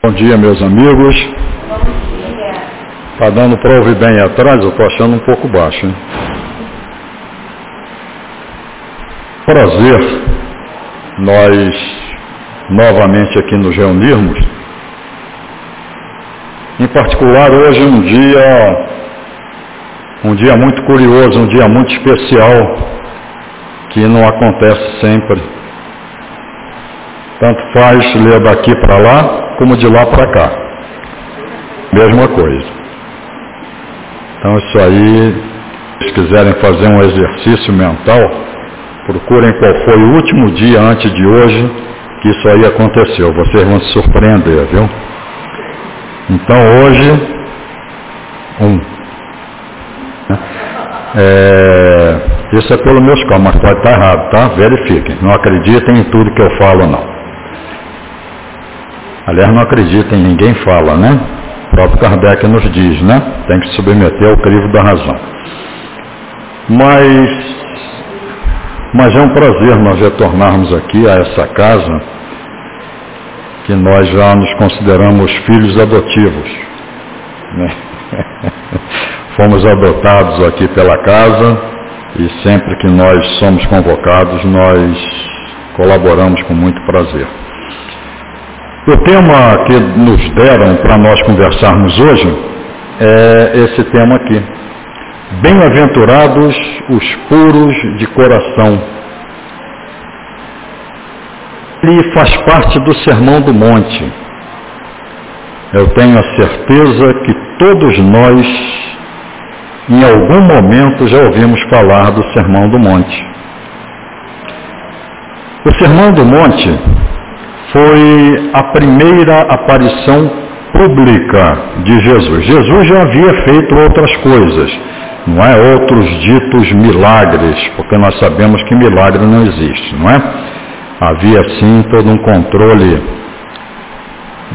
Bom dia, meus amigos. Está dando para ouvir bem atrás? Eu estou achando um pouco baixo. Hein? Prazer nós novamente aqui nos reunirmos. Em particular, hoje um dia, um dia muito curioso, um dia muito especial, que não acontece sempre. Tanto faz ler daqui para lá, como de lá para cá. Mesma coisa. Então isso aí, se quiserem fazer um exercício mental, procurem qual foi o último dia antes de hoje que isso aí aconteceu. Vocês vão se surpreender, viu? Então hoje, um. É, isso é pelo meus cálculos, mas pode estar errado, tá? Verifiquem. Não acreditem em tudo que eu falo, não. Aliás, não acreditem em ninguém fala, né? O próprio Kardec nos diz, né? Tem que submeter ao crivo da razão. Mas mas é um prazer nós retornarmos aqui a essa casa, que nós já nos consideramos filhos adotivos. Né? Fomos adotados aqui pela casa e sempre que nós somos convocados, nós colaboramos com muito prazer. O tema que nos deram para nós conversarmos hoje é esse tema aqui, Bem-aventurados os puros de coração. Ele faz parte do Sermão do Monte. Eu tenho a certeza que todos nós, em algum momento, já ouvimos falar do Sermão do Monte. O Sermão do Monte foi a primeira aparição pública de Jesus. Jesus já havia feito outras coisas não é outros ditos milagres, porque nós sabemos que milagre não existe, não é? Havia sim todo um controle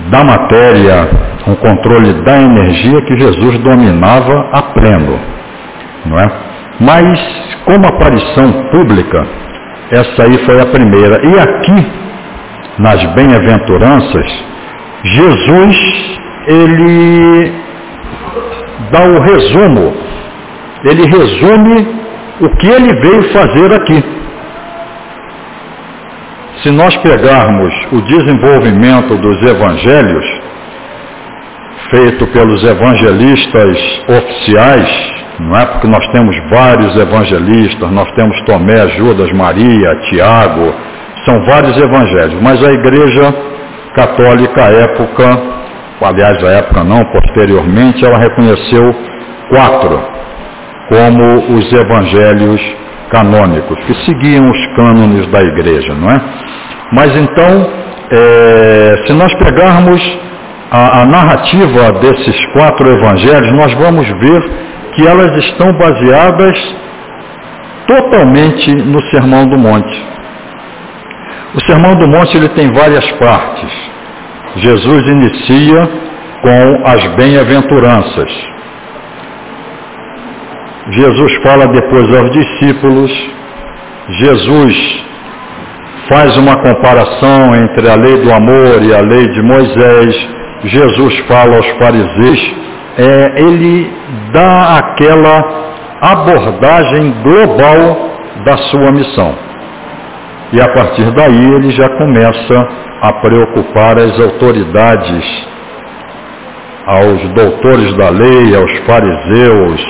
da matéria, um controle da energia que Jesus dominava a pleno, não é? Mas como aparição pública, essa aí foi a primeira. E aqui, nas bem-aventuranças, Jesus, ele dá o resumo ele resume o que ele veio fazer aqui. Se nós pegarmos o desenvolvimento dos evangelhos, feito pelos evangelistas oficiais, não é? Porque nós temos vários evangelistas, nós temos Tomé, Judas, Maria, Tiago, são vários evangelhos, mas a igreja católica à época, aliás, à época não, posteriormente, ela reconheceu quatro como os evangelhos canônicos, que seguiam os cânones da igreja, não é? Mas então, é, se nós pegarmos a, a narrativa desses quatro evangelhos, nós vamos ver que elas estão baseadas totalmente no Sermão do Monte. O Sermão do Monte ele tem várias partes. Jesus inicia com as bem-aventuranças. Jesus fala depois aos discípulos, Jesus faz uma comparação entre a lei do amor e a lei de Moisés, Jesus fala aos fariseus, é, ele dá aquela abordagem global da sua missão. E a partir daí ele já começa a preocupar as autoridades, aos doutores da lei, aos fariseus,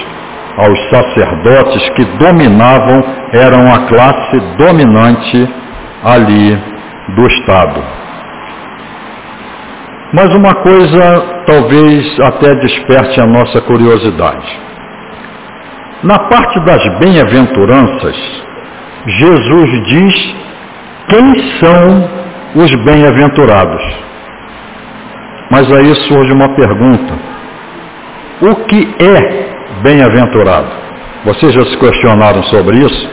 aos sacerdotes que dominavam, eram a classe dominante ali do Estado. Mas uma coisa talvez até desperte a nossa curiosidade. Na parte das bem-aventuranças, Jesus diz quem são os bem-aventurados. Mas aí surge uma pergunta: o que é bem-aventurado. Vocês já se questionaram sobre isso?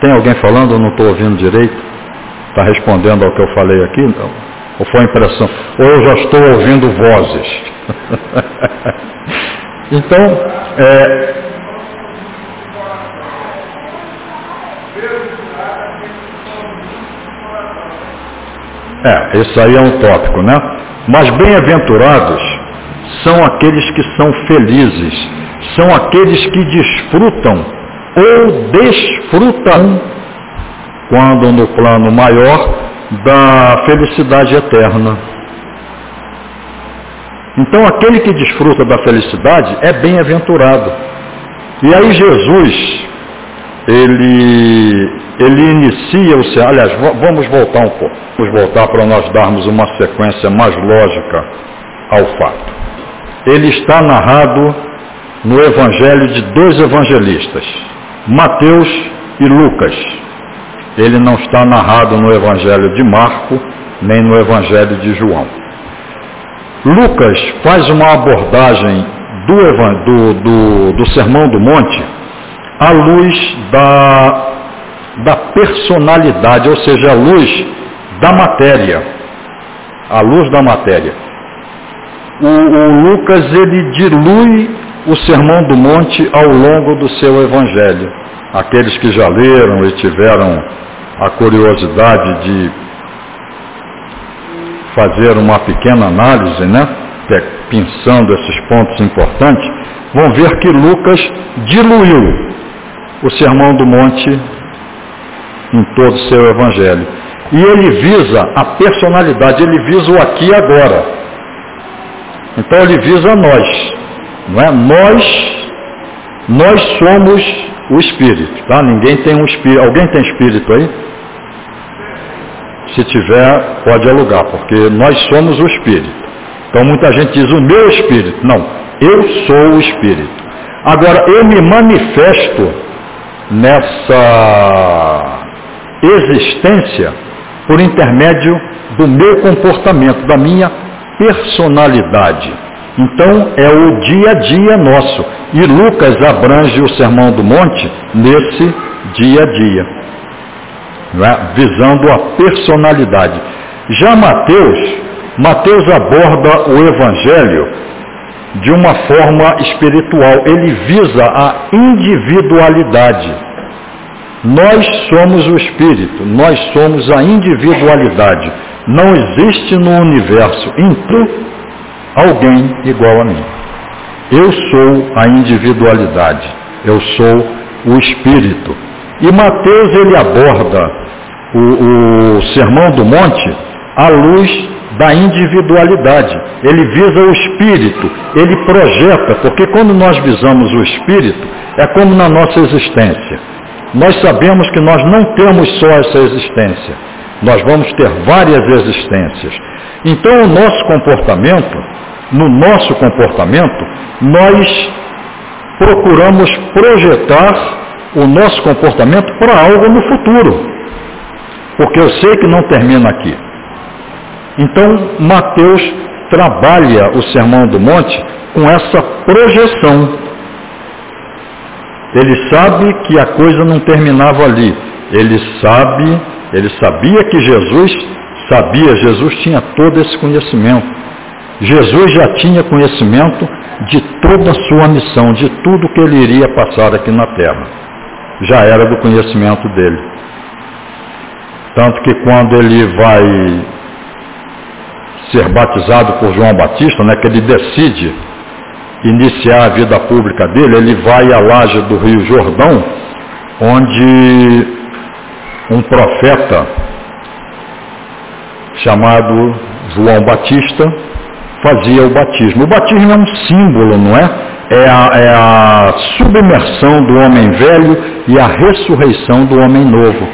Tem alguém falando? Eu não estou ouvindo direito. Está respondendo ao que eu falei aqui? Não. Ou foi impressão? Ou eu já estou ouvindo vozes? então, é, É, isso aí é um tópico, né? Mas bem-aventurados são aqueles que são felizes, são aqueles que desfrutam ou desfrutam, quando no plano maior, da felicidade eterna. Então aquele que desfruta da felicidade é bem-aventurado. E aí Jesus, ele, ele inicia o céu. Aliás, vamos voltar um pouco. Vamos voltar para nós darmos uma sequência mais lógica ao fato. Ele está narrado no evangelho de dois evangelistas, Mateus e Lucas. Ele não está narrado no evangelho de Marco, nem no evangelho de João. Lucas faz uma abordagem do, do, do, do Sermão do Monte à luz da personalidade, ou seja, à luz da matéria. À luz da matéria. O, o Lucas ele dilui o Sermão do Monte ao longo do seu evangelho. Aqueles que já leram e tiveram a curiosidade de fazer uma pequena análise, né? Pensando esses pontos importantes, vão ver que Lucas diluiu o Sermão do Monte em todo o seu evangelho. E ele visa a personalidade, ele visa o aqui e agora. Então ele visa nós. Não é? Nós, nós somos o espírito, tá? Ninguém tem um espírito. Alguém tem espírito aí? Se tiver, pode alugar, porque nós somos o espírito. Então muita gente diz o meu espírito. Não, eu sou o espírito. Agora eu me manifesto nessa existência por intermédio do meu comportamento, da minha personalidade. Então é o dia a dia nosso. E Lucas abrange o Sermão do Monte nesse dia a dia, é? visando a personalidade. Já Mateus, Mateus aborda o Evangelho de uma forma espiritual. Ele visa a individualidade. Nós somos o Espírito, nós somos a individualidade. Não existe no universo inteiro alguém igual a mim. Eu sou a individualidade, eu sou o espírito. E Mateus ele aborda o, o Sermão do Monte à luz da individualidade. Ele visa o espírito, ele projeta, porque quando nós visamos o espírito, é como na nossa existência. Nós sabemos que nós não temos só essa existência, nós vamos ter várias existências. Então o nosso comportamento no nosso comportamento, nós procuramos projetar o nosso comportamento para algo no futuro. Porque eu sei que não termina aqui. Então, Mateus trabalha o Sermão do Monte com essa projeção. Ele sabe que a coisa não terminava ali. Ele sabe, ele sabia que Jesus sabia, Jesus tinha todo esse conhecimento. Jesus já tinha conhecimento de toda a sua missão, de tudo que ele iria passar aqui na terra. Já era do conhecimento dele. Tanto que quando ele vai ser batizado por João Batista, né, que ele decide iniciar a vida pública dele, ele vai à laje do Rio Jordão, onde um profeta chamado João Batista fazia o batismo. O batismo é um símbolo, não é? É a, é a submersão do homem velho e a ressurreição do homem novo.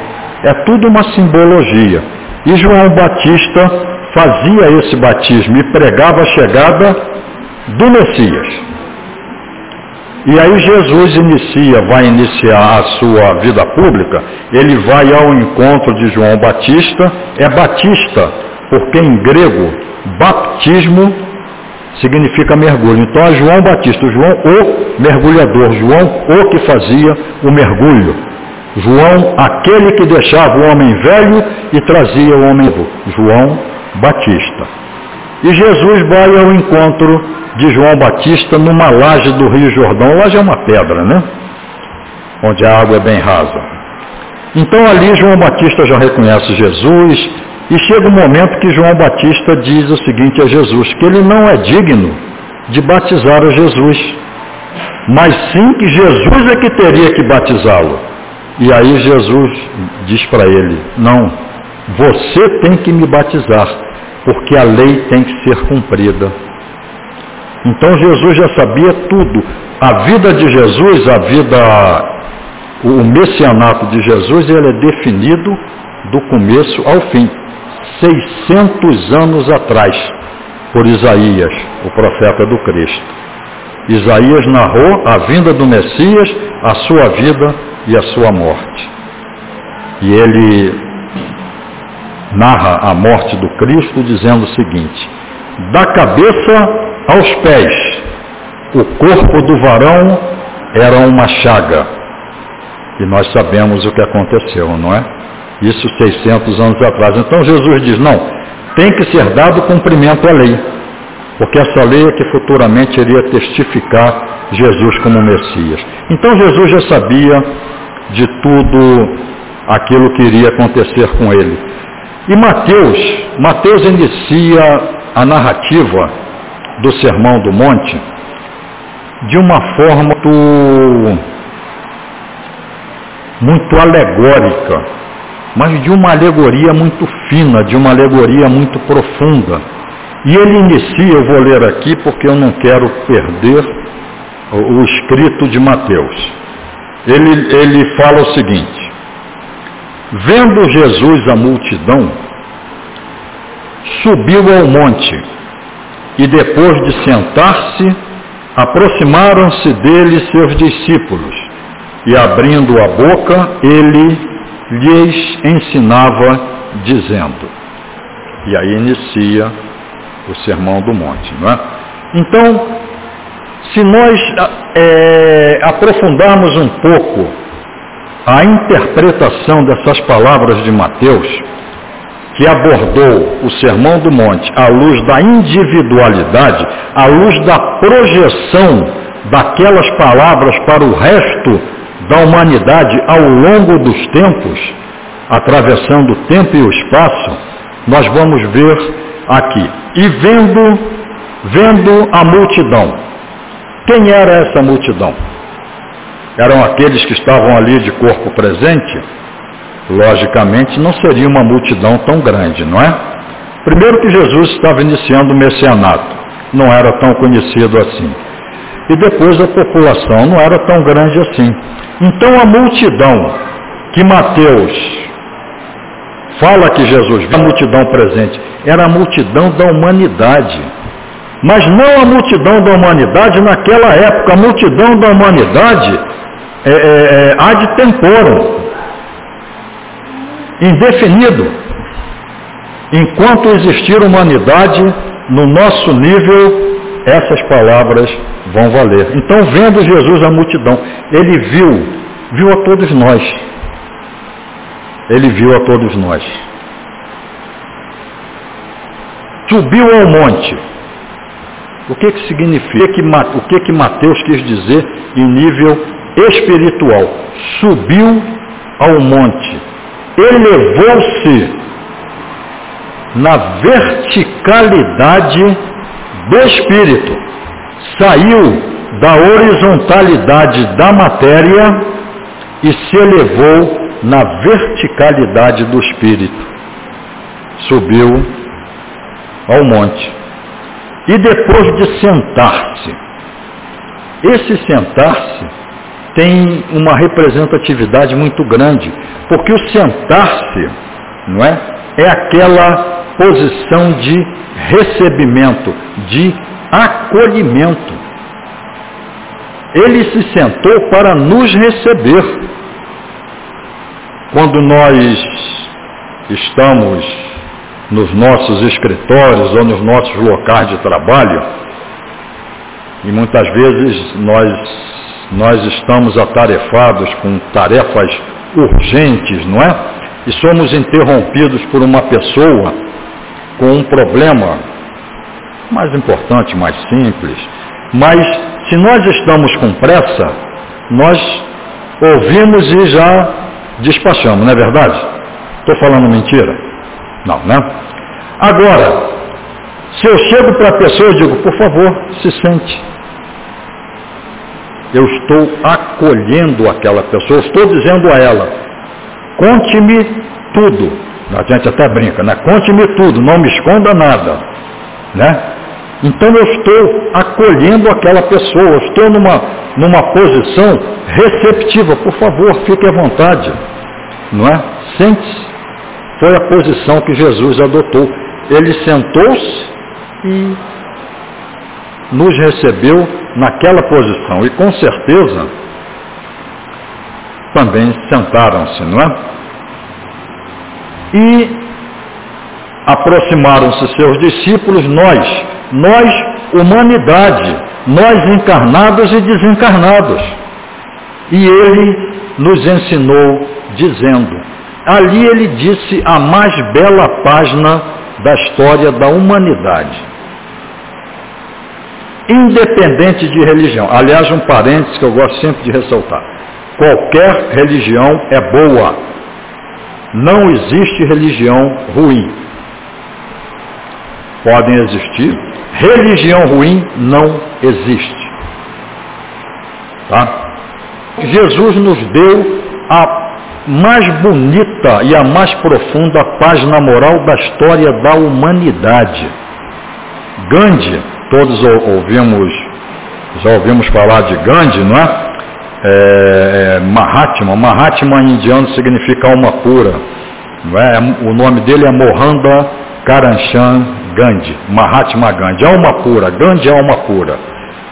É tudo uma simbologia. E João Batista fazia esse batismo e pregava a chegada do Messias. E aí Jesus inicia, vai iniciar a sua vida pública, ele vai ao encontro de João Batista, é Batista, porque em grego Baptismo significa mergulho. Então é João Batista, João o mergulhador, João o que fazia o mergulho. João, aquele que deixava o homem velho e trazia o homem novo. João Batista. E Jesus vai ao encontro de João Batista numa laje do Rio Jordão. Laje é uma pedra, né? Onde a água é bem rasa. Então ali João Batista já reconhece Jesus, E chega um momento que João Batista diz o seguinte a Jesus, que ele não é digno de batizar a Jesus, mas sim que Jesus é que teria que batizá-lo. E aí Jesus diz para ele, não, você tem que me batizar, porque a lei tem que ser cumprida. Então Jesus já sabia tudo. A vida de Jesus, a vida, o messianato de Jesus, ele é definido do começo ao fim. 600 anos atrás, por Isaías, o profeta do Cristo. Isaías narrou a vinda do Messias, a sua vida e a sua morte. E ele narra a morte do Cristo dizendo o seguinte: da cabeça aos pés, o corpo do varão era uma chaga. E nós sabemos o que aconteceu, não é? Isso 600 anos atrás. Então Jesus diz: não, tem que ser dado cumprimento à lei, porque essa lei é que futuramente iria testificar Jesus como Messias. Então Jesus já sabia de tudo aquilo que iria acontecer com ele. E Mateus, Mateus inicia a narrativa do Sermão do Monte de uma forma muito, muito alegórica, mas de uma alegoria muito fina, de uma alegoria muito profunda. E ele inicia, eu vou ler aqui porque eu não quero perder o, o escrito de Mateus. Ele, ele fala o seguinte: Vendo Jesus a multidão, subiu ao monte e depois de sentar-se, aproximaram-se dele seus discípulos e abrindo a boca, ele lhes ensinava dizendo. E aí inicia o sermão do monte, não é? Então, se nós é, aprofundarmos um pouco a interpretação dessas palavras de Mateus, que abordou o Sermão do Monte à luz da individualidade, à luz da projeção daquelas palavras para o resto da humanidade ao longo dos tempos, atravessando o tempo e o espaço, nós vamos ver aqui. E vendo, vendo a multidão. Quem era essa multidão? Eram aqueles que estavam ali de corpo presente, logicamente não seria uma multidão tão grande, não é? Primeiro que Jesus estava iniciando o messianato, não era tão conhecido assim. E depois a população não era tão grande assim. Então a multidão que Mateus fala que Jesus viu a multidão presente, era a multidão da humanidade. Mas não a multidão da humanidade naquela época, a multidão da humanidade é, é, é, ad temporum, indefinido. Enquanto existir humanidade, no nosso nível, essas palavras vão valer. Então, vendo Jesus a multidão, ele viu, viu a todos nós. Ele viu a todos nós. Subiu ao monte. O que, que significa? O que, que Mateus quis dizer em nível espiritual, subiu ao monte, elevou-se na verticalidade do espírito, saiu da horizontalidade da matéria e se elevou na verticalidade do espírito. Subiu ao monte. E depois de sentar-se, esse sentar-se tem uma representatividade muito grande, porque o sentar-se, não é? É aquela posição de recebimento, de acolhimento. Ele se sentou para nos receber. Quando nós estamos nos nossos escritórios ou nos nossos locais de trabalho, e muitas vezes nós nós estamos atarefados com tarefas urgentes, não é? E somos interrompidos por uma pessoa com um problema mais importante, mais simples. Mas se nós estamos com pressa, nós ouvimos e já despachamos, não é verdade? Estou falando mentira? Não, né? Agora, se eu chego para a pessoa e digo, por favor, se sente. Eu estou acolhendo aquela pessoa, estou dizendo a ela, conte-me tudo. A gente até brinca, né? Conte-me tudo, não me esconda nada. Né? Então eu estou acolhendo aquela pessoa, eu estou numa, numa posição receptiva. Por favor, fique à vontade. Não é? Sente-se. Foi a posição que Jesus adotou. Ele sentou-se e nos recebeu naquela posição. E com certeza também sentaram-se, não é? E aproximaram-se seus discípulos, nós, nós, humanidade, nós encarnados e desencarnados. E ele nos ensinou dizendo, ali ele disse a mais bela página da história da humanidade. Independente de religião. Aliás, um parênteses que eu gosto sempre de ressaltar. Qualquer religião é boa. Não existe religião ruim podem existir. Religião ruim não existe. Tá? Jesus nos deu a mais bonita e a mais profunda página moral da história da humanidade. Gandhi, todos ouvimos, já ouvimos falar de Gandhi, não é? é, é Mahatma, Mahatma em indiano significa alma pura. Não é? O nome dele é Mohanda Karanchan Gandhi, Mahatma Gandhi, alma pura, Gandhi é alma pura,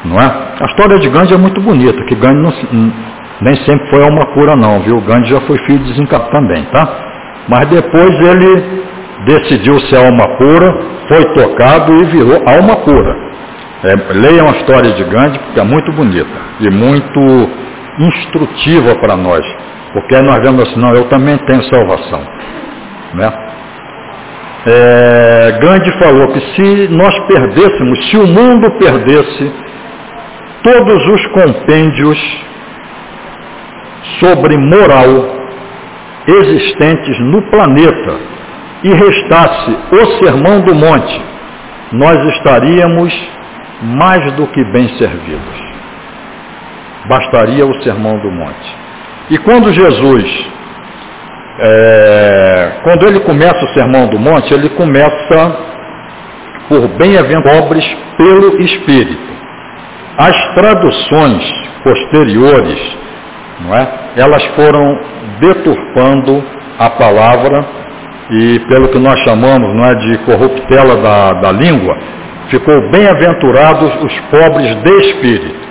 não é? A história de Gandhi é muito bonita, que Gandhi não, nem sempre foi alma pura não, viu? Gandhi já foi filho desencarnado também, tá? Mas depois ele decidiu ser alma pura, foi tocado e virou alma pura. É, leiam a história de Gandhi, porque é muito bonita e muito instrutiva para nós. Porque nós vemos assim, não, eu também tenho salvação. Né? É, Gandhi falou que se nós perdêssemos, se o mundo perdesse todos os compêndios sobre moral existentes no planeta e restasse o sermão do monte, nós estaríamos mais do que bem servidos. Bastaria o sermão do monte. E quando Jesus é, quando ele começa o Sermão do Monte, ele começa por bem-aventurados pobres pelo Espírito. As traduções posteriores, não é? elas foram deturpando a palavra e pelo que nós chamamos não é, de corruptela da, da língua, ficou bem-aventurados os pobres de espírito.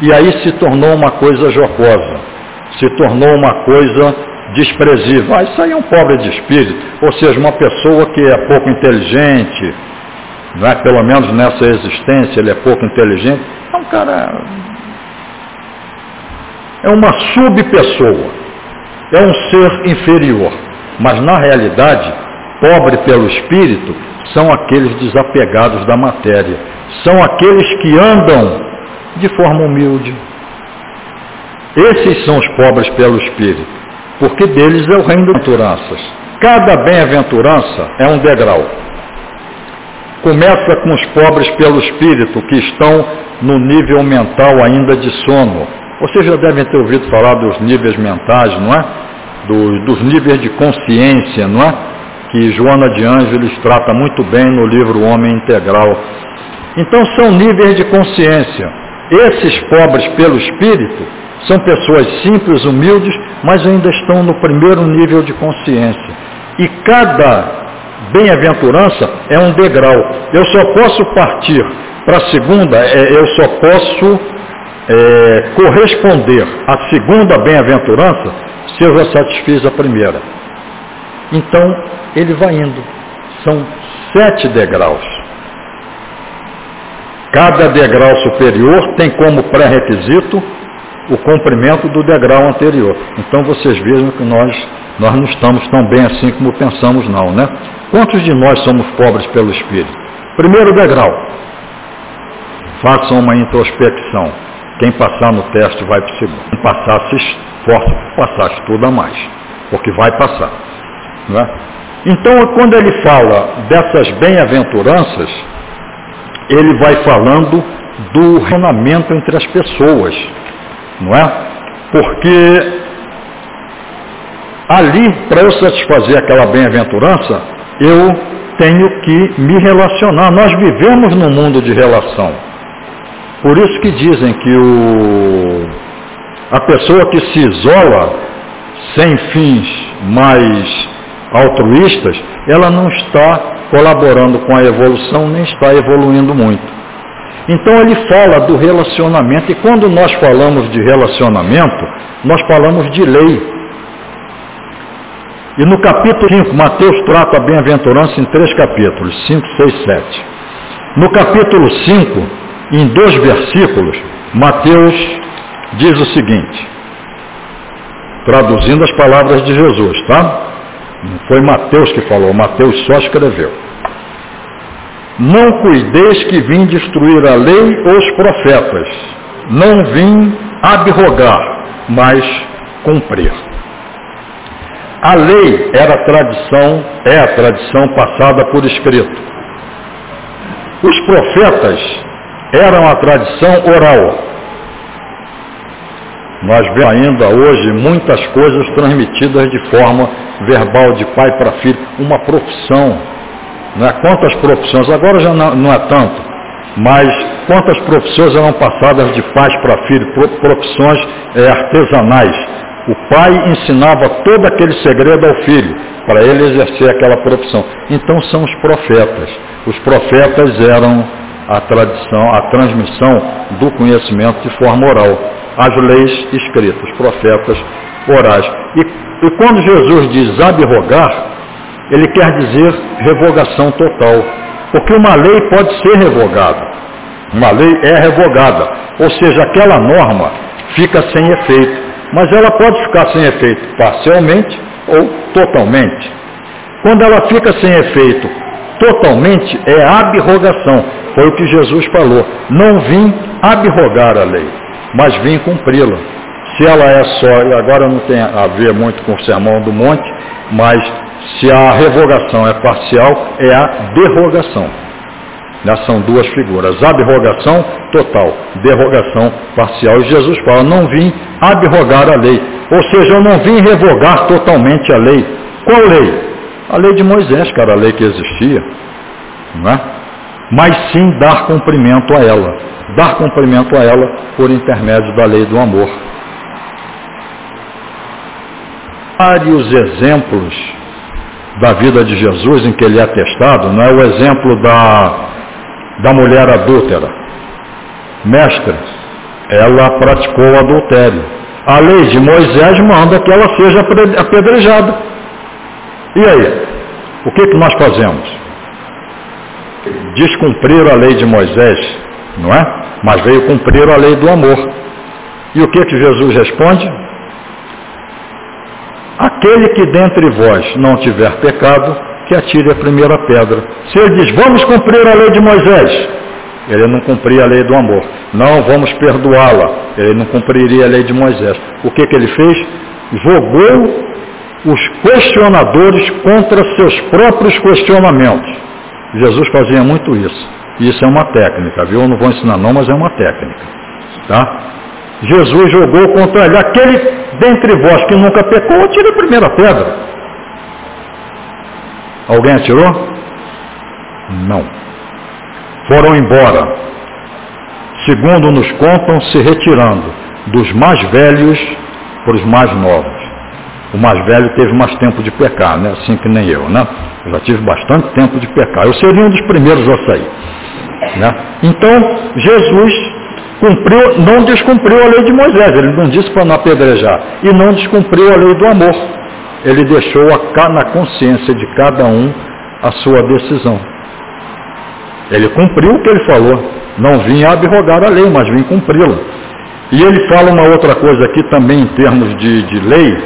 E aí se tornou uma coisa jocosa, se tornou uma coisa desprezível. Ah, isso aí é um pobre de espírito, ou seja, uma pessoa que é pouco inteligente, não é? pelo menos nessa existência ele é pouco inteligente. É um cara. É uma subpessoa, é um ser inferior. Mas na realidade, pobre pelo espírito são aqueles desapegados da matéria, são aqueles que andam de forma humilde. Esses são os pobres pelo espírito porque deles é o reino das aventuranças. Cada bem-aventurança é um degrau. Começa com os pobres pelo espírito, que estão no nível mental ainda de sono. Vocês já devem ter ouvido falar dos níveis mentais, não é? Dos, dos níveis de consciência, não é? Que Joana de Ângeles trata muito bem no livro Homem Integral. Então são níveis de consciência. Esses pobres pelo espírito são pessoas simples, humildes, mas ainda estão no primeiro nível de consciência. E cada bem-aventurança é um degrau. Eu só posso partir para a segunda, é, eu só posso é, corresponder à segunda bem-aventurança se eu já satisfiz a primeira. Então, ele vai indo. São sete degraus. Cada degrau superior tem como pré-requisito o comprimento do degrau anterior. Então vocês vejam que nós, nós não estamos tão bem assim como pensamos não, né? Quantos de nós somos pobres pelo Espírito? Primeiro degrau. Façam uma introspecção. Quem passar no teste vai para o segundo. Quem passar, se esforça para passar, estuda mais. Porque vai passar. Não é? Então, quando ele fala dessas bem-aventuranças, ele vai falando do relacionamento entre as pessoas, não é? Porque ali, para eu satisfazer aquela bem-aventurança, eu tenho que me relacionar. Nós vivemos num mundo de relação. Por isso que dizem que o, a pessoa que se isola sem fins mais altruístas, ela não está colaborando com a evolução, nem está evoluindo muito. Então ele fala do relacionamento, e quando nós falamos de relacionamento, nós falamos de lei. E no capítulo 5, Mateus trata a bem-aventurança em três capítulos, 5, 6, 7. No capítulo 5, em dois versículos, Mateus diz o seguinte, traduzindo as palavras de Jesus, tá? Não foi Mateus que falou, Mateus só escreveu. Não cuideis que vim destruir a lei ou os profetas. Não vim abrogar, mas cumprir. A lei era tradição, é a tradição passada por escrito. Os profetas eram a tradição oral. Nós vemos ainda hoje muitas coisas transmitidas de forma verbal, de pai para filho, uma profissão. Né? Quantas profissões, agora já não, não é tanto, mas quantas profissões eram passadas de pais para filho, profissões é, artesanais. O pai ensinava todo aquele segredo ao filho, para ele exercer aquela profissão. Então são os profetas. Os profetas eram a tradição, a transmissão do conhecimento de forma oral. As leis escritas, os profetas orais. E, e quando Jesus diz abrogar, ele quer dizer revogação total. Porque uma lei pode ser revogada. Uma lei é revogada. Ou seja, aquela norma fica sem efeito. Mas ela pode ficar sem efeito parcialmente ou totalmente. Quando ela fica sem efeito totalmente, é abrogação. Foi o que Jesus falou. Não vim abrogar a lei, mas vim cumpri-la. Se ela é só, e agora não tem a ver muito com o sermão do monte, mas se a revogação é parcial, é a derrogação. Já são duas figuras, abrogação total, derrogação parcial. E Jesus fala, não vim abrogar a lei. Ou seja, eu não vim revogar totalmente a lei. Qual lei? A lei de Moisés, cara, a lei que existia. Não é? Mas sim dar cumprimento a ela. Dar cumprimento a ela por intermédio da lei do amor. Vários exemplos da vida de Jesus em que ele é atestado, não é o exemplo da da mulher adúltera. Mestre, ela praticou adultério. A lei de Moisés manda que ela seja apedrejada. E aí? O que, que nós fazemos? Descumprir a lei de Moisés, não é? Mas veio cumprir a lei do amor. E o que, que Jesus responde? Aquele que dentre vós não tiver pecado, que atire a primeira pedra. Se ele diz, vamos cumprir a lei de Moisés, ele não cumpria a lei do amor. Não, vamos perdoá-la. Ele não cumpriria a lei de Moisés. O que, que ele fez? Jogou os questionadores contra seus próprios questionamentos. Jesus fazia muito isso. Isso é uma técnica, viu? Eu não vou ensinar não, mas é uma técnica. Tá? Jesus jogou contra ele. Aquele dentre vós que nunca pecou, atire a primeira pedra. Alguém atirou? Não. Foram embora. Segundo nos contam, se retirando dos mais velhos para os mais novos. O mais velho teve mais tempo de pecar, né? assim que nem eu. Né? Eu já tive bastante tempo de pecar. Eu seria um dos primeiros a sair. Né? Então, Jesus cumpriu, não descumpriu a lei de Moisés. Ele não disse para não apedrejar. E não descumpriu a lei do amor ele deixou na consciência de cada um a sua decisão. Ele cumpriu o que ele falou. Não vinha abrogar a lei, mas vim cumpri-la. E ele fala uma outra coisa aqui também em termos de, de lei,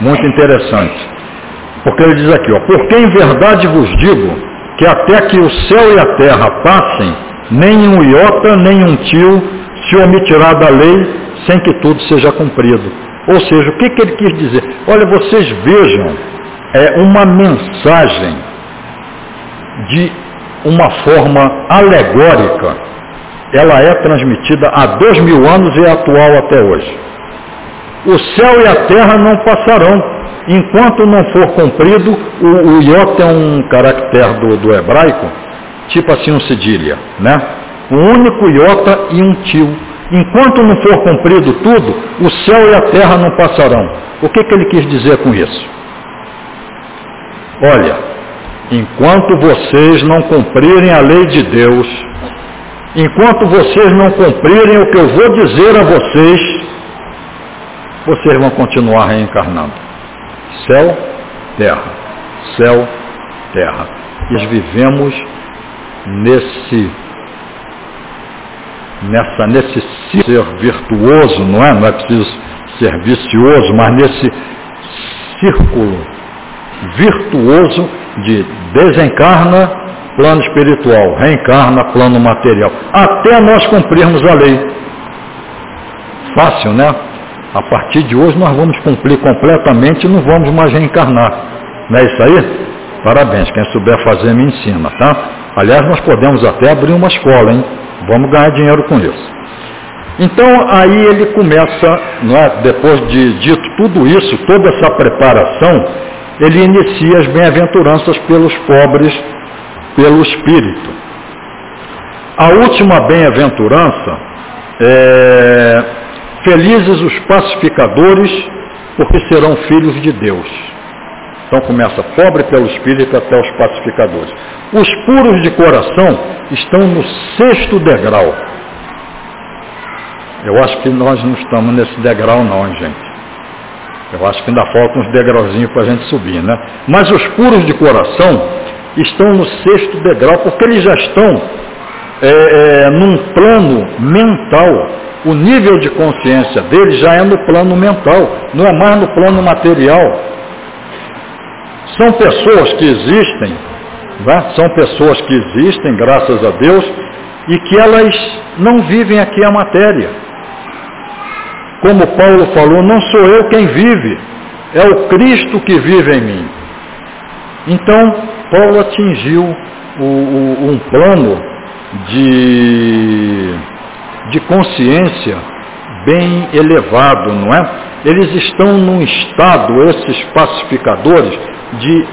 muito interessante. Porque ele diz aqui, ó, porque em verdade vos digo que até que o céu e a terra passem, nem um iota, nem um tio se omitirá da lei sem que tudo seja cumprido. Ou seja, o que, que ele quis dizer? Olha, vocês vejam é uma mensagem de uma forma alegórica. Ela é transmitida há dois mil anos e é atual até hoje. O céu e a terra não passarão, enquanto não for cumprido, o, o iota é um caractere do, do hebraico, tipo assim um cedilha, né? Um único iota e um tio. Enquanto não for cumprido tudo, o céu e a terra não passarão. O que, que ele quis dizer com isso? Olha, enquanto vocês não cumprirem a lei de Deus, enquanto vocês não cumprirem o que eu vou dizer a vocês, vocês vão continuar reencarnando. Céu, terra, céu, terra. E vivemos nesse nessa nesse ser virtuoso, não é? Não é preciso ser vicioso, mas nesse círculo virtuoso de desencarna plano espiritual, reencarna plano material, até nós cumprirmos a lei. Fácil, né? A partir de hoje nós vamos cumprir completamente e não vamos mais reencarnar. Não é isso aí? Parabéns, quem souber fazer me ensina, tá? Aliás, nós podemos até abrir uma escola, hein? Vamos ganhar dinheiro com isso. Então aí ele começa, é, depois de dito tudo isso, toda essa preparação, ele inicia as bem-aventuranças pelos pobres, pelo Espírito. A última bem-aventurança é felizes os pacificadores, porque serão filhos de Deus. Então começa pobre pelo Espírito até os pacificadores. Os puros de coração estão no sexto degrau. Eu acho que nós não estamos nesse degrau não, gente. Eu acho que ainda faltam uns degrauzinhos para a gente subir, né? Mas os puros de coração estão no sexto degrau porque eles já estão é, é, num plano mental. O nível de consciência deles já é no plano mental, não é mais no plano material. São pessoas que existem, né? são pessoas que existem, graças a Deus, e que elas não vivem aqui a matéria. Como Paulo falou, não sou eu quem vive, é o Cristo que vive em mim. Então, Paulo atingiu o, o, um plano de, de consciência bem elevado, não é? Eles estão num estado, esses pacificadores, de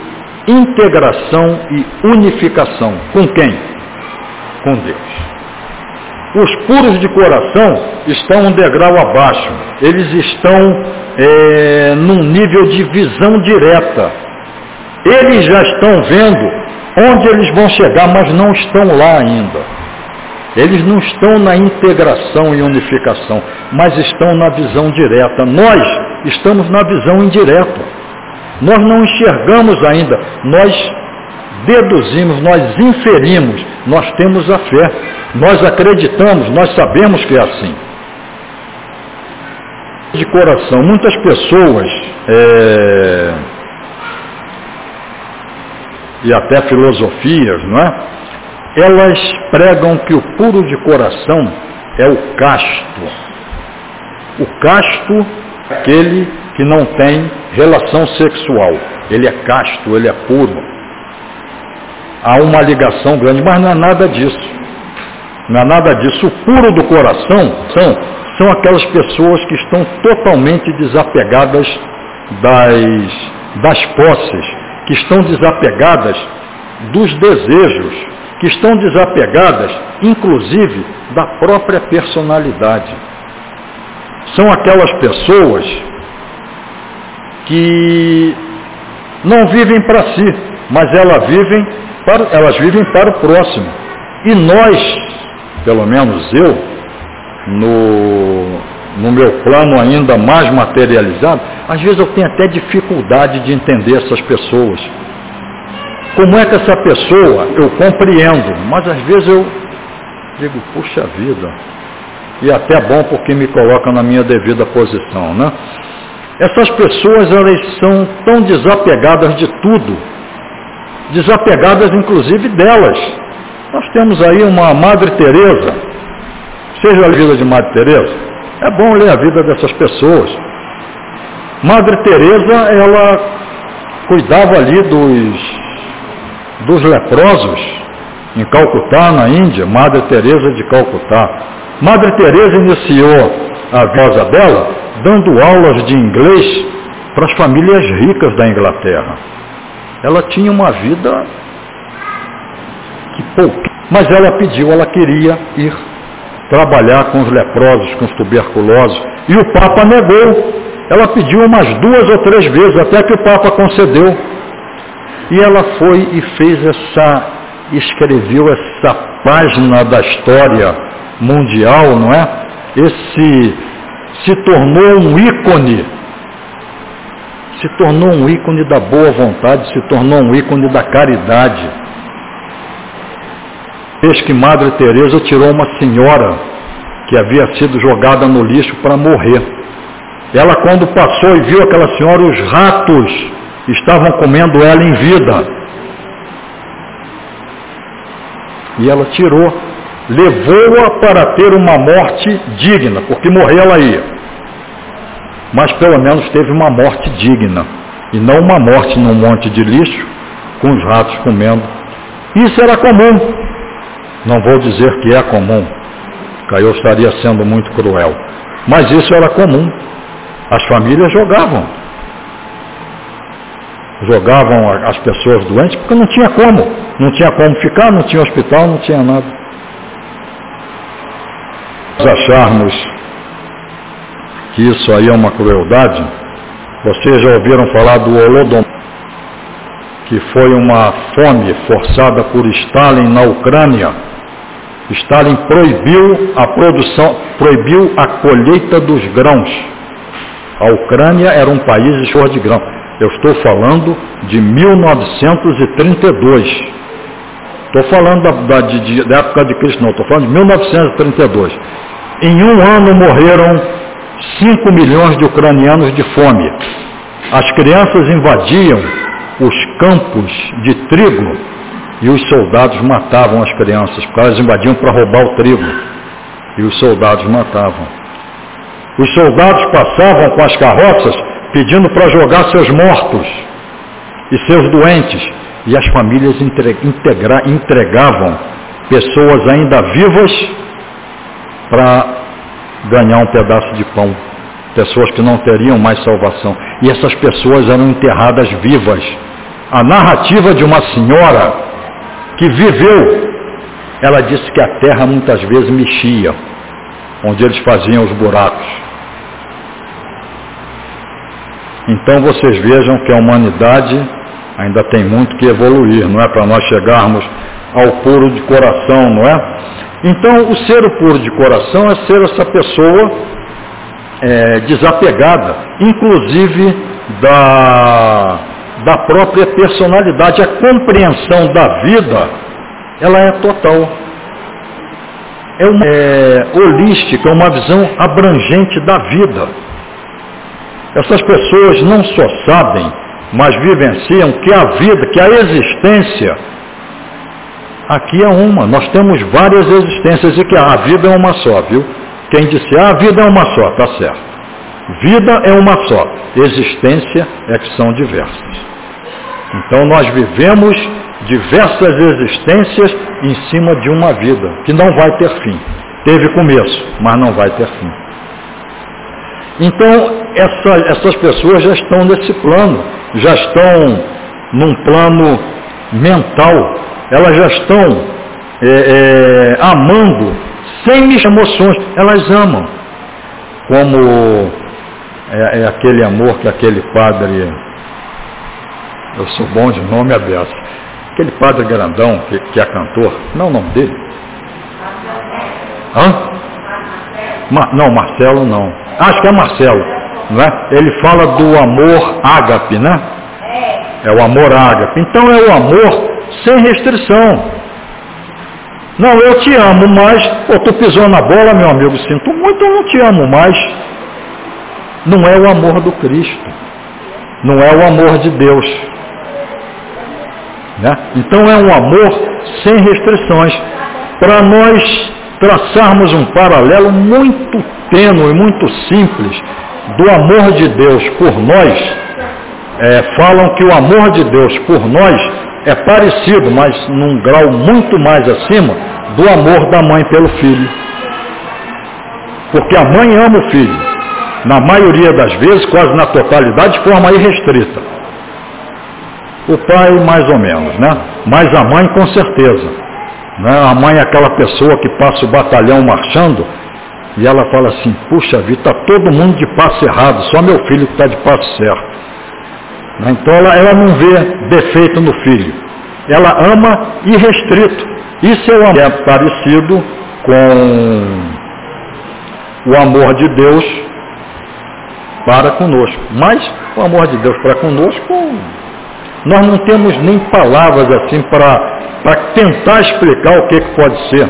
integração e unificação. Com quem? Com Deus. Os puros de coração estão um degrau abaixo. Eles estão é, num nível de visão direta. Eles já estão vendo onde eles vão chegar, mas não estão lá ainda. Eles não estão na integração e unificação, mas estão na visão direta. Nós estamos na visão indireta. Nós não enxergamos ainda, nós deduzimos, nós inferimos, nós temos a fé, nós acreditamos, nós sabemos que é assim. De coração, muitas pessoas, é, e até filosofias, não é? Elas pregam que o puro de coração é o casto. O casto é aquele que não tem relação sexual. Ele é casto, ele é puro há uma ligação grande, mas não é nada disso. Não é nada disso. O puro do coração são, são aquelas pessoas que estão totalmente desapegadas das, das posses, que estão desapegadas dos desejos, que estão desapegadas, inclusive, da própria personalidade. São aquelas pessoas que não vivem para si, mas elas vivem para, elas vivem para o próximo. E nós, pelo menos eu, no, no meu plano ainda mais materializado, às vezes eu tenho até dificuldade de entender essas pessoas. Como é que essa pessoa eu compreendo, mas às vezes eu digo, puxa vida, e até bom porque me coloca na minha devida posição, né? Essas pessoas elas são tão desapegadas de tudo desapegadas inclusive delas. Nós temos aí uma Madre Teresa. Seja a vida de Madre Teresa. É bom ler a vida dessas pessoas. Madre Teresa, ela cuidava ali dos, dos leprosos em Calcutá, na Índia, Madre Teresa de Calcutá. Madre Teresa iniciou a vida dela dando aulas de inglês para as famílias ricas da Inglaterra. Ela tinha uma vida que pouco, mas ela pediu, ela queria ir trabalhar com os leprosos, com os tuberculosos, e o Papa negou. Ela pediu umas duas ou três vezes, até que o Papa concedeu. E ela foi e fez essa, escreveu essa página da história mundial, não é? Esse se tornou um ícone, se tornou um ícone da boa vontade, se tornou um ícone da caridade. Vez que Madre Teresa tirou uma senhora que havia sido jogada no lixo para morrer. Ela quando passou e viu aquela senhora, os ratos estavam comendo ela em vida. E ela tirou, levou-a para ter uma morte digna, porque morrer ela ia. Mas pelo menos teve uma morte digna, e não uma morte num monte de lixo, com os ratos comendo. Isso era comum. Não vou dizer que é comum, que eu estaria sendo muito cruel. Mas isso era comum. As famílias jogavam jogavam as pessoas doentes, porque não tinha como. Não tinha como ficar, não tinha hospital, não tinha nada. Se acharmos que isso aí é uma crueldade, vocês já ouviram falar do Holodomor, que foi uma fome forçada por Stalin na Ucrânia. Stalin proibiu a produção, proibiu a colheita dos grãos. A Ucrânia era um país de de grão. Eu estou falando de 1932. Estou falando da, da, de, da, época de Cristo, não, estou falando de 1932. Em um ano morreram 5 milhões de ucranianos de fome. As crianças invadiam os campos de trigo e os soldados matavam as crianças, porque elas invadiam para roubar o trigo. E os soldados matavam. Os soldados passavam com as carroças pedindo para jogar seus mortos e seus doentes. E as famílias integra, entregavam pessoas ainda vivas para ganhar um pedaço de pão. Pessoas que não teriam mais salvação. E essas pessoas eram enterradas vivas. A narrativa de uma senhora que viveu, ela disse que a terra muitas vezes mexia, onde eles faziam os buracos. Então vocês vejam que a humanidade ainda tem muito que evoluir, não é? Para nós chegarmos ao puro de coração, não é? Então o ser puro de coração é ser essa pessoa é, desapegada, inclusive da, da própria personalidade. A compreensão da vida, ela é total. É, uma, é holística, é uma visão abrangente da vida. Essas pessoas não só sabem, mas vivenciam que a vida, que a existência, aqui é uma. Nós temos várias existências e que a vida é uma só, viu? Quem disse, ah, a vida é uma só, tá certo. Vida é uma só, existência é que são diversas. Então nós vivemos diversas existências em cima de uma vida, que não vai ter fim. Teve começo, mas não vai ter fim. Então, essa, essas pessoas já estão nesse plano, já estão num plano mental, elas já estão é, é, amando sem emoções, elas amam. Como é, é, aquele amor que aquele padre, eu sou bom de nome aberto, aquele padre grandão que, que é cantor, não é o nome dele? Hã? Ma, não, Marcelo não. Acho que é Marcelo, não é? Ele fala do amor ágape, né? É o amor ágape. Então é o amor sem restrição. Não, eu te amo, mas pô, tu pisou na bola, meu amigo, sinto muito, eu não te amo mais. Não é o amor do Cristo. Não é o amor de Deus. Né? Então é um amor sem restrições. Para nós traçarmos um paralelo muito tênue, muito simples, do amor de Deus por nós, é, falam que o amor de Deus por nós é parecido, mas num grau muito mais acima do amor da mãe pelo filho. Porque a mãe ama o filho, na maioria das vezes, quase na totalidade, de forma irrestrita. O pai, mais ou menos, né? Mas a mãe, com certeza. Né? A mãe é aquela pessoa que passa o batalhão marchando e ela fala assim: Puxa vida, está todo mundo de passo errado, só meu filho que está de passo certo. Né? Então ela, ela não vê defeito no filho. Ela ama irrestrito. Isso é, um é parecido com o amor de Deus para conosco. Mas o amor de Deus para conosco, nós não temos nem palavras assim para tentar explicar o que, que pode ser.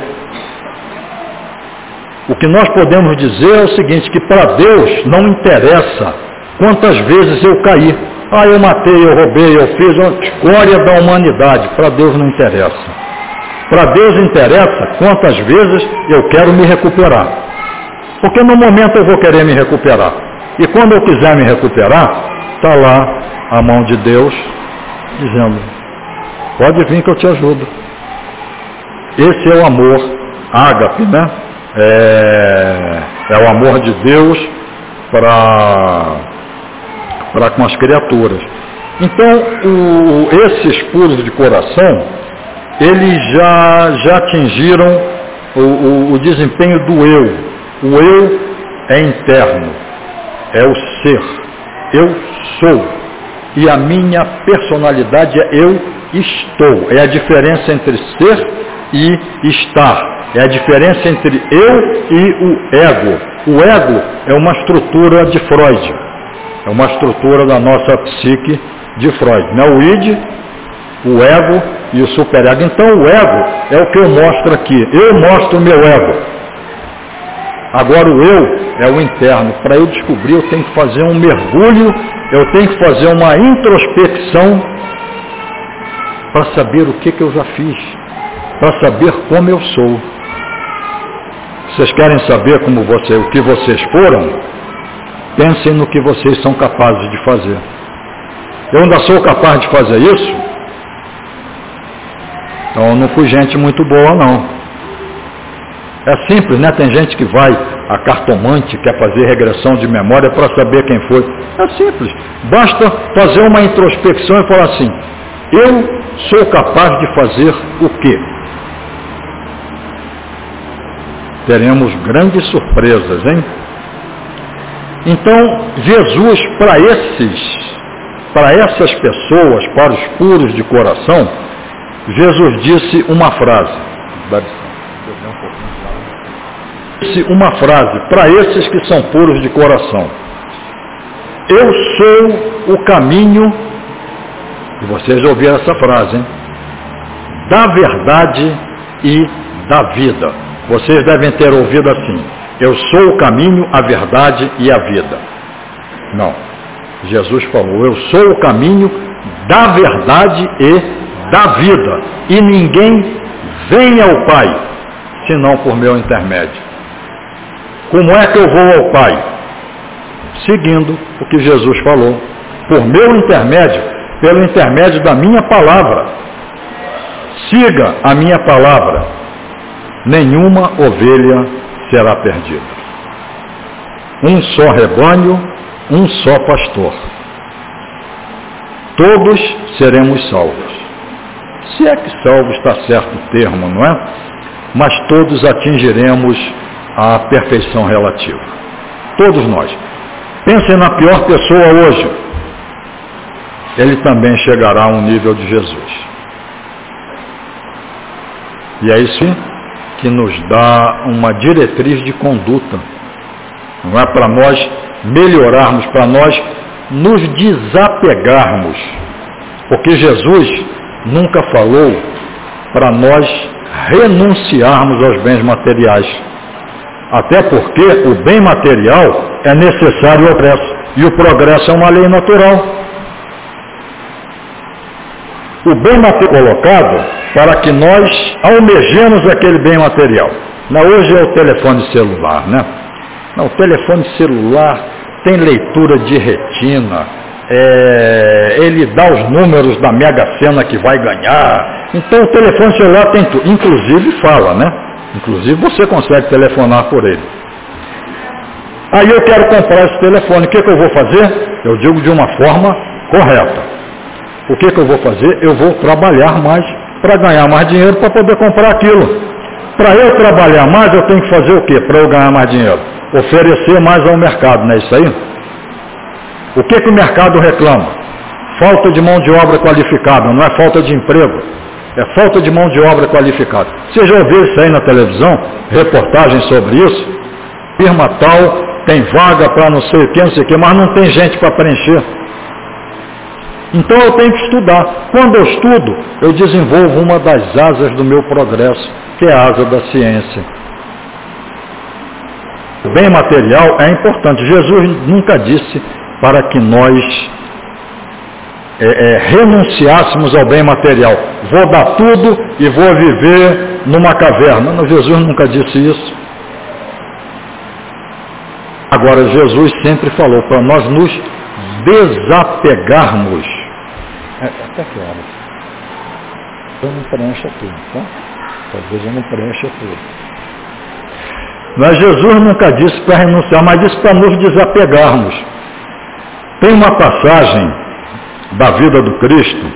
O que nós podemos dizer é o seguinte, que para Deus não interessa quantas vezes eu caí. Ah, eu matei, eu roubei, eu fiz uma escória da humanidade. Para Deus não interessa. Para Deus interessa quantas vezes eu quero me recuperar. Porque no momento eu vou querer me recuperar. E quando eu quiser me recuperar, está lá a mão de Deus dizendo, pode vir que eu te ajudo. Esse é o amor ágape, né? É, é o amor de Deus para com as criaturas. Então, o, esses puros de coração, eles já, já atingiram o, o, o desempenho do eu. O eu é interno, é o ser. Eu sou. E a minha personalidade é eu estou. É a diferença entre ser e estar. É a diferença entre eu e o ego. O ego é uma estrutura de Freud. É uma estrutura da nossa psique de Freud. Né? O id, o ego e o superego. Então o ego é o que eu mostro aqui. Eu mostro o meu ego. Agora o eu é o interno. Para eu descobrir, eu tenho que fazer um mergulho, eu tenho que fazer uma introspecção para saber o que, que eu já fiz, para saber como eu sou. Vocês querem saber como você, o que vocês foram? Pensem no que vocês são capazes de fazer. Eu ainda sou capaz de fazer isso? Então eu não fui gente muito boa não. É simples, né? Tem gente que vai a cartomante, quer fazer regressão de memória para saber quem foi. É simples. Basta fazer uma introspecção e falar assim, eu sou capaz de fazer o quê? Teremos grandes surpresas, hein? Então, Jesus, para esses, para essas pessoas, para os puros de coração, Jesus disse uma frase. Disse uma frase para esses que são puros de coração. Eu sou o caminho, e vocês ouviram essa frase, hein? da verdade e da vida. Vocês devem ter ouvido assim. Eu sou o caminho, a verdade e a vida. Não. Jesus falou, eu sou o caminho da verdade e da vida. E ninguém vem ao Pai, senão por meu intermédio. Como é que eu vou ao Pai? Seguindo o que Jesus falou. Por meu intermédio, pelo intermédio da minha palavra. Siga a minha palavra. Nenhuma ovelha será perdido. Um só rebanho, um só pastor. Todos seremos salvos. Se é que salvo está certo o termo, não é? Mas todos atingiremos a perfeição relativa. Todos nós. Pensem na pior pessoa hoje. Ele também chegará a um nível de Jesus. E é isso que nos dá uma diretriz de conduta. Não é para nós melhorarmos, para nós nos desapegarmos. Porque Jesus nunca falou para nós renunciarmos aos bens materiais. Até porque o bem material é necessário ao progresso. E o progresso é uma lei natural. O bem material colocado para que nós almejemos aquele bem material. Não, hoje é o telefone celular, né? Não, o telefone celular tem leitura de retina, é, ele dá os números da Mega Sena que vai ganhar. Então o telefone celular tem tudo, inclusive fala, né? Inclusive você consegue telefonar por ele. Aí eu quero comprar esse telefone, o que, que eu vou fazer? Eu digo de uma forma correta. O que, que eu vou fazer? Eu vou trabalhar mais para ganhar mais dinheiro para poder comprar aquilo. Para eu trabalhar mais, eu tenho que fazer o quê? Para eu ganhar mais dinheiro? Oferecer mais ao mercado, não é isso aí? O que, que o mercado reclama? Falta de mão de obra qualificada, não é falta de emprego. É falta de mão de obra qualificada. Você já ouviu isso aí na televisão? Reportagem sobre isso? Firma tal tem vaga para não sei o que, não sei o que, mas não tem gente para preencher. Então eu tenho que estudar. Quando eu estudo, eu desenvolvo uma das asas do meu progresso, que é a asa da ciência. O bem material é importante. Jesus nunca disse para que nós é, é, renunciássemos ao bem material. Vou dar tudo e vou viver numa caverna. Não, Jesus nunca disse isso. Agora, Jesus sempre falou para nós nos desapegarmos. É, até que horas? Eu não preencha tudo, tá? Talvez eu não preencha tudo. Mas Jesus nunca disse para renunciar, mas disse para nos desapegarmos. Tem uma passagem da vida do Cristo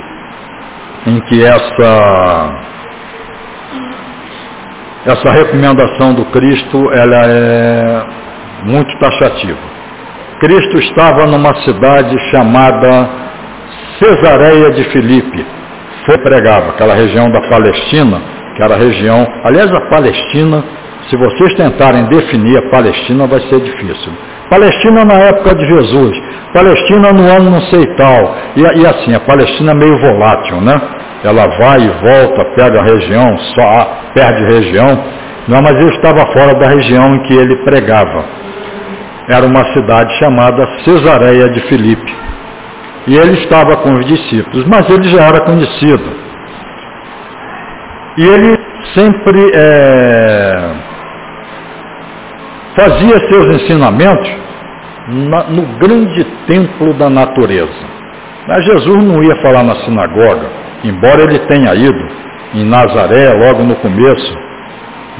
em que essa essa recomendação do Cristo ela é muito taxativa. Cristo estava numa cidade chamada Cesareia de Filipe. Foi pregava aquela região da Palestina, que era a região, aliás a Palestina, se vocês tentarem definir a Palestina vai ser difícil. Palestina na época de Jesus, Palestina no ano não sei tal, e, e assim, a Palestina é meio volátil, né? Ela vai e volta, pega a região, só perde região, não, mas ele estava fora da região em que ele pregava. Era uma cidade chamada Cesareia de Filipe. E ele estava com os discípulos, mas ele já era conhecido. E ele sempre é, fazia seus ensinamentos na, no grande templo da natureza. Mas Jesus não ia falar na sinagoga, embora ele tenha ido em Nazaré, logo no começo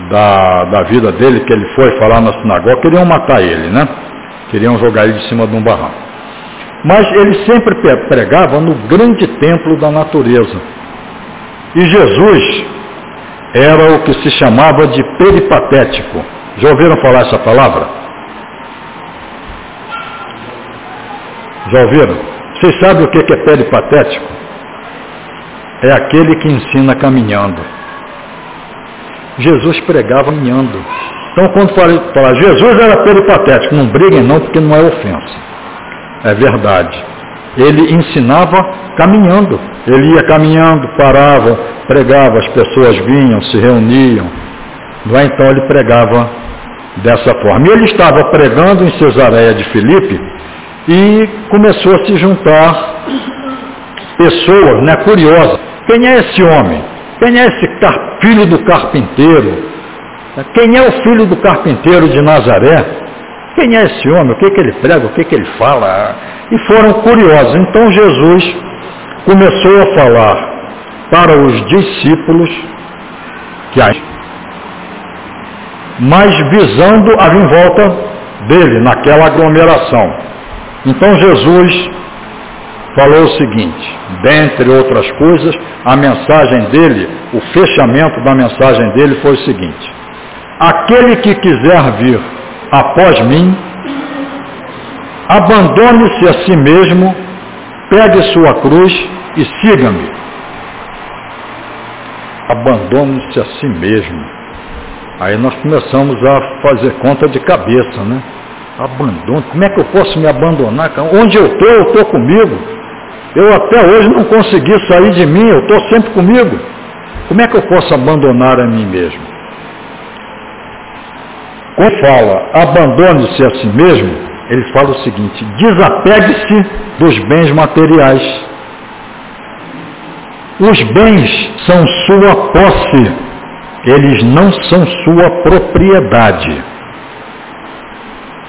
da, da vida dele, que ele foi falar na sinagoga, queriam matar ele, né? Queriam jogar ele de cima de um barranco. Mas ele sempre pregava no grande templo da natureza. E Jesus era o que se chamava de peripatético. Já ouviram falar essa palavra? Já ouviram? Vocês sabem o que é peripatético? É aquele que ensina caminhando. Jesus pregava caminhando. Então quando fala, Jesus era peripatético, não briguem não, porque não é ofensa. É verdade. Ele ensinava caminhando. Ele ia caminhando, parava, pregava, as pessoas vinham, se reuniam. É? Então ele pregava dessa forma. E ele estava pregando em Cesareia de Filipe e começou a se juntar pessoas né, curiosas. Quem é esse homem? Quem é esse filho do carpinteiro? Quem é o filho do carpinteiro de Nazaré? Quem é esse homem? O que, que ele prega? O que, que ele fala? E foram curiosos. Então Jesus começou a falar para os discípulos que mas visando a volta dele, naquela aglomeração. Então Jesus falou o seguinte, dentre outras coisas, a mensagem dele, o fechamento da mensagem dele foi o seguinte: Aquele que quiser vir após mim, abandone-se a si mesmo, pegue sua cruz e siga-me. Abandone-se a si mesmo. Aí nós começamos a fazer conta de cabeça, né? Abandono, como é que eu posso me abandonar? Onde eu estou, eu estou comigo. Eu até hoje não consegui sair de mim, eu estou sempre comigo. Como é que eu posso abandonar a mim mesmo? Quando fala abandone-se a si mesmo, ele fala o seguinte: desapegue-se dos bens materiais. Os bens são sua posse eles não são sua propriedade.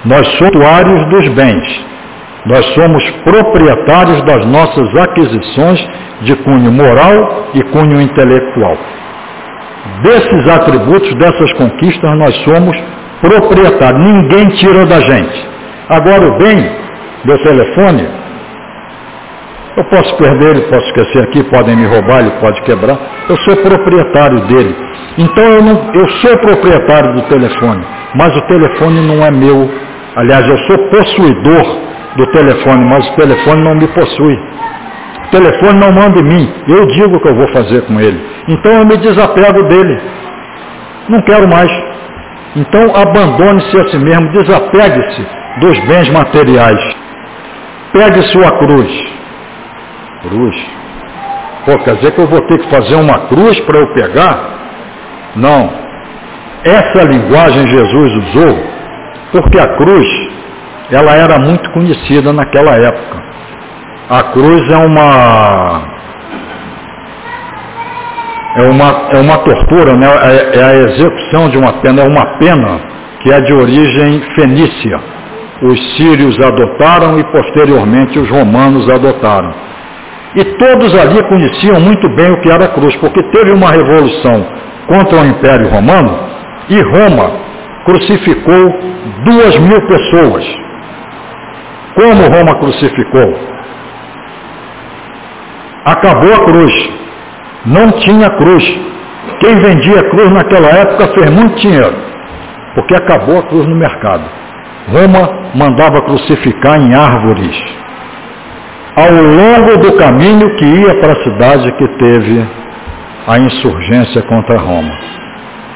Nós somos usuários dos bens. Nós somos proprietários das nossas aquisições de cunho moral e cunho intelectual. Desses atributos, dessas conquistas, nós somos proprietários. Ninguém tira da gente. Agora, o bem, meu telefone, eu posso perder, ele posso esquecer aqui, podem me roubar, ele pode quebrar. Eu sou proprietário dele. Então eu, não, eu sou proprietário do telefone, mas o telefone não é meu. Aliás, eu sou possuidor do telefone, mas o telefone não me possui. O telefone não manda em mim, eu digo o que eu vou fazer com ele. Então eu me desapego dele. Não quero mais. Então abandone-se a si mesmo, desapegue-se dos bens materiais. Pegue sua cruz cruz. Pô, quer dizer que eu vou ter que fazer uma cruz para eu pegar? Não. Essa linguagem Jesus usou porque a cruz, ela era muito conhecida naquela época. A cruz é uma é uma, é uma tortura, né? é, é a execução de uma pena, é uma pena que é de origem fenícia. Os sírios adotaram e posteriormente os romanos adotaram. E todos ali conheciam muito bem o que era a cruz, porque teve uma revolução contra o Império Romano e Roma crucificou duas mil pessoas. Como Roma crucificou? Acabou a cruz. Não tinha cruz. Quem vendia cruz naquela época fez muito dinheiro, porque acabou a cruz no mercado. Roma mandava crucificar em árvores ao longo do caminho que ia para a cidade que teve a insurgência contra Roma.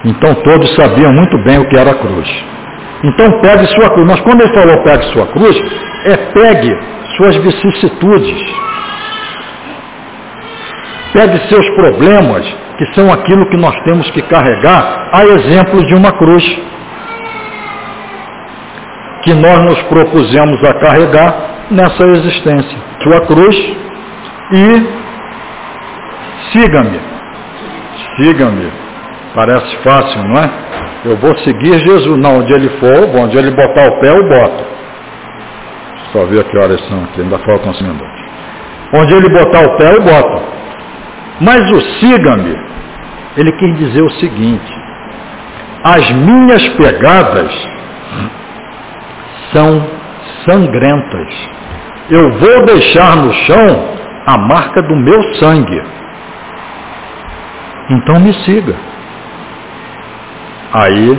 Então todos sabiam muito bem o que era a cruz. Então pegue sua cruz. Mas quando ele falou pegue sua cruz, é pegue suas vicissitudes. Pegue seus problemas, que são aquilo que nós temos que carregar, a exemplo de uma cruz. Que nós nos propusemos a carregar nessa existência. Sua cruz e siga-me. Siga-me. Parece fácil, não é? Eu vou seguir Jesus. Não, onde ele for, onde ele botar o pé, eu boto. Só ver que horas são aqui, ainda faltam uns minutos. Onde ele botar o pé, eu boto. Mas o siga-me, ele quer dizer o seguinte: as minhas pegadas são sangrentas eu vou deixar no chão a marca do meu sangue. Então me siga. Aí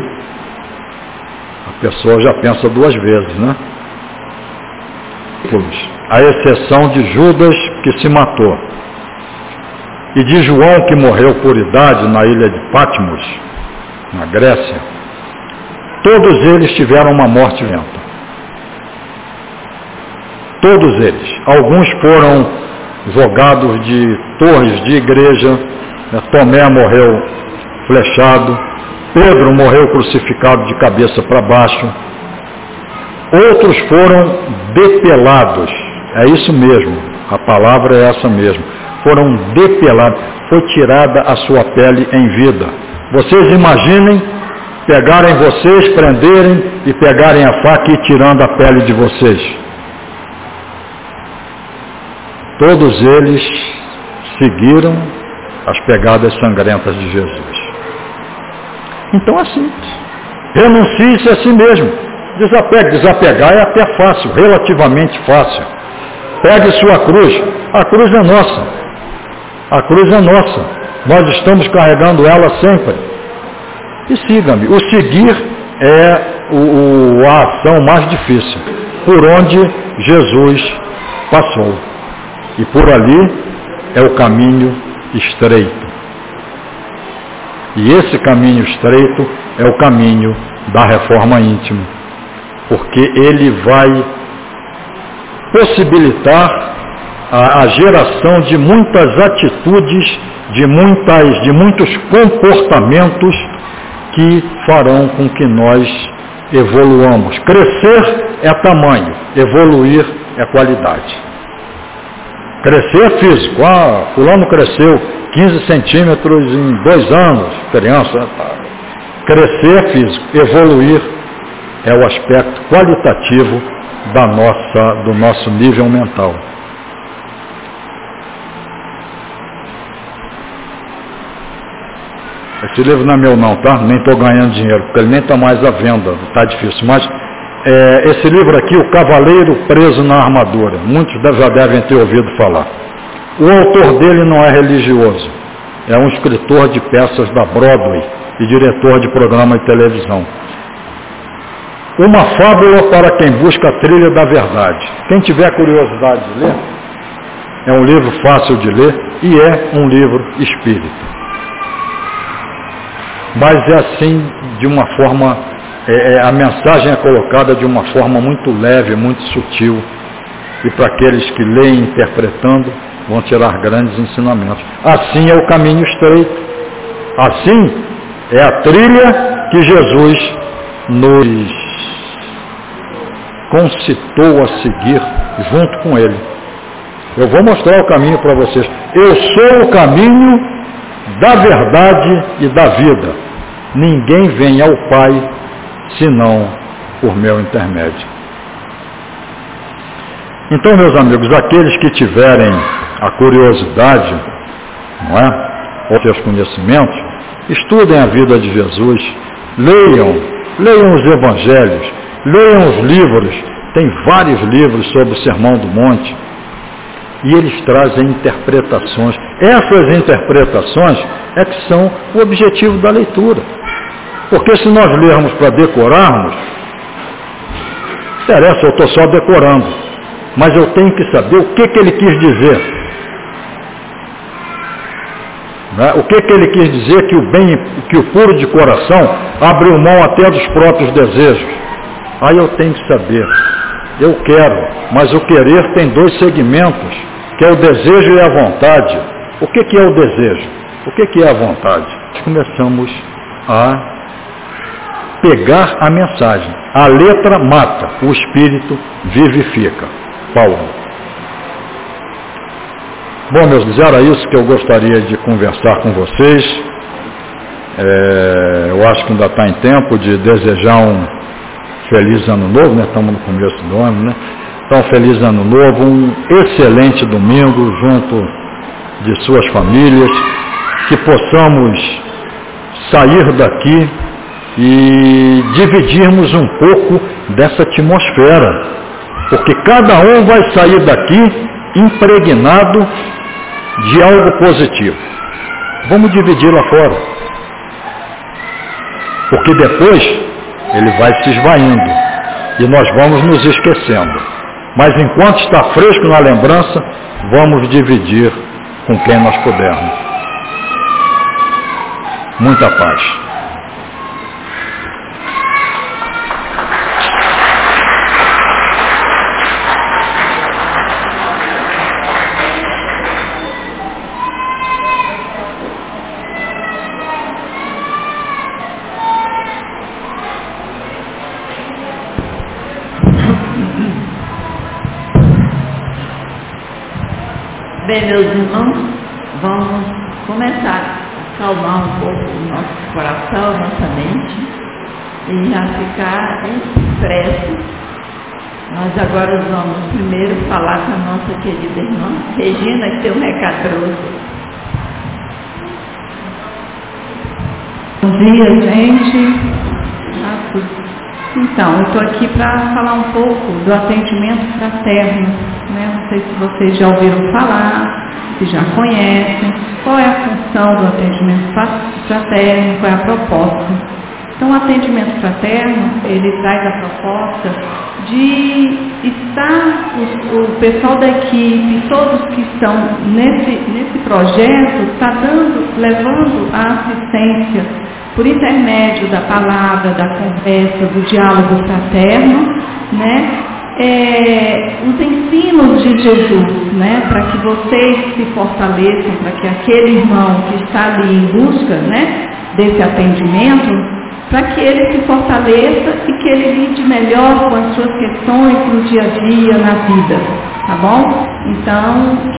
a pessoa já pensa duas vezes, né? A exceção de Judas que se matou. E de João que morreu por idade na ilha de Patmos, na Grécia. Todos eles tiveram uma morte lenta. Todos eles. Alguns foram jogados de torres de igreja. Né? Tomé morreu flechado. Pedro morreu crucificado de cabeça para baixo. Outros foram depelados. É isso mesmo. A palavra é essa mesmo. Foram depelados. Foi tirada a sua pele em vida. Vocês imaginem pegarem vocês, prenderem e pegarem a faca e tirando a pele de vocês. Todos eles seguiram as pegadas sangrentas de Jesus. Então é. Renuncie-se a si mesmo. Desapegue. Desapegar é até fácil, relativamente fácil. Pegue sua cruz. A cruz é nossa. A cruz é nossa. Nós estamos carregando ela sempre. E siga-me. O seguir é o, o, a ação mais difícil, por onde Jesus passou. E por ali é o caminho estreito. E esse caminho estreito é o caminho da reforma íntima, porque ele vai possibilitar a, geração de muitas atitudes, de, muitas, de muitos comportamentos que farão com que nós evoluamos. Crescer é tamanho, evoluir é qualidade. Crescer é físico. Ah, fulano cresceu 15 centímetros em dois anos, criança. Tá. Crescer é físico. Evoluir é o aspecto qualitativo da nossa, do nosso nível mental. Esse livro não é meu não, tá? Nem estou ganhando dinheiro, porque ele nem está mais à venda, está difícil. Mas é, esse livro aqui, O Cavaleiro Preso na Armadura, muitos já devem ter ouvido falar. O autor dele não é religioso, é um escritor de peças da Broadway e diretor de programa de televisão. Uma fábula para quem busca a trilha da verdade. Quem tiver curiosidade de ler, é um livro fácil de ler e é um livro espírita. Mas é assim, de uma forma, é, é, a mensagem é colocada de uma forma muito leve, muito sutil. E para aqueles que leem interpretando, vão tirar grandes ensinamentos. Assim é o caminho estreito. Assim é a trilha que Jesus nos concitou a seguir junto com ele. Eu vou mostrar o caminho para vocês. Eu sou o caminho da verdade e da vida. Ninguém vem ao Pai senão por meu intermédio. Então, meus amigos, aqueles que tiverem a curiosidade, não é? Ou seus conhecimentos, estudem a vida de Jesus, leiam, leiam os evangelhos, Leiam os livros, tem vários livros sobre o Sermão do Monte, e eles trazem interpretações. Essas interpretações é que são o objetivo da leitura. Porque se nós lermos para decorarmos, interessa, eu estou só decorando. Mas eu tenho que saber o que, que ele quis dizer. Né? O que, que ele quis dizer que o bem, que o puro de coração abriu mão até dos próprios desejos. Aí eu tenho que saber. Eu quero, mas o querer tem dois segmentos, que é o desejo e a vontade. O que, que é o desejo? O que, que é a vontade? Começamos a pegar a mensagem. A letra mata, o espírito vivifica. Paulo. Bom, meus amigos, era isso que eu gostaria de conversar com vocês. É, eu acho que ainda está em tempo de desejar um Feliz Ano Novo, né? Estamos no começo do ano, né? Então, feliz Ano Novo, um excelente domingo junto de suas famílias, que possamos sair daqui e dividirmos um pouco dessa atmosfera, porque cada um vai sair daqui impregnado de algo positivo. Vamos dividir lá fora. Porque depois ele vai se esvaindo e nós vamos nos esquecendo. Mas enquanto está fresco na lembrança, vamos dividir com quem nós pudermos. Muita paz. Agora vamos primeiro falar com a nossa querida irmã Regina, que tem um recado para você. Bom dia, gente. Então, eu estou aqui para falar um pouco do atendimento fraterno. Né? Não sei se vocês já ouviram falar, se já conhecem, qual é a função do atendimento fraterno, qual é a proposta. Então, o atendimento fraterno, ele traz a proposta de estar, o, o pessoal da equipe, todos que estão nesse, nesse projeto, está dando, levando a assistência por intermédio da palavra, da conversa, do diálogo fraterno, né, é, os ensinos de Jesus, né, para que vocês se fortaleçam, para que aquele irmão que está ali em busca né, desse atendimento, para que ele se fortaleça e que ele lide melhor com as suas questões no dia a dia, na vida, tá bom? Então,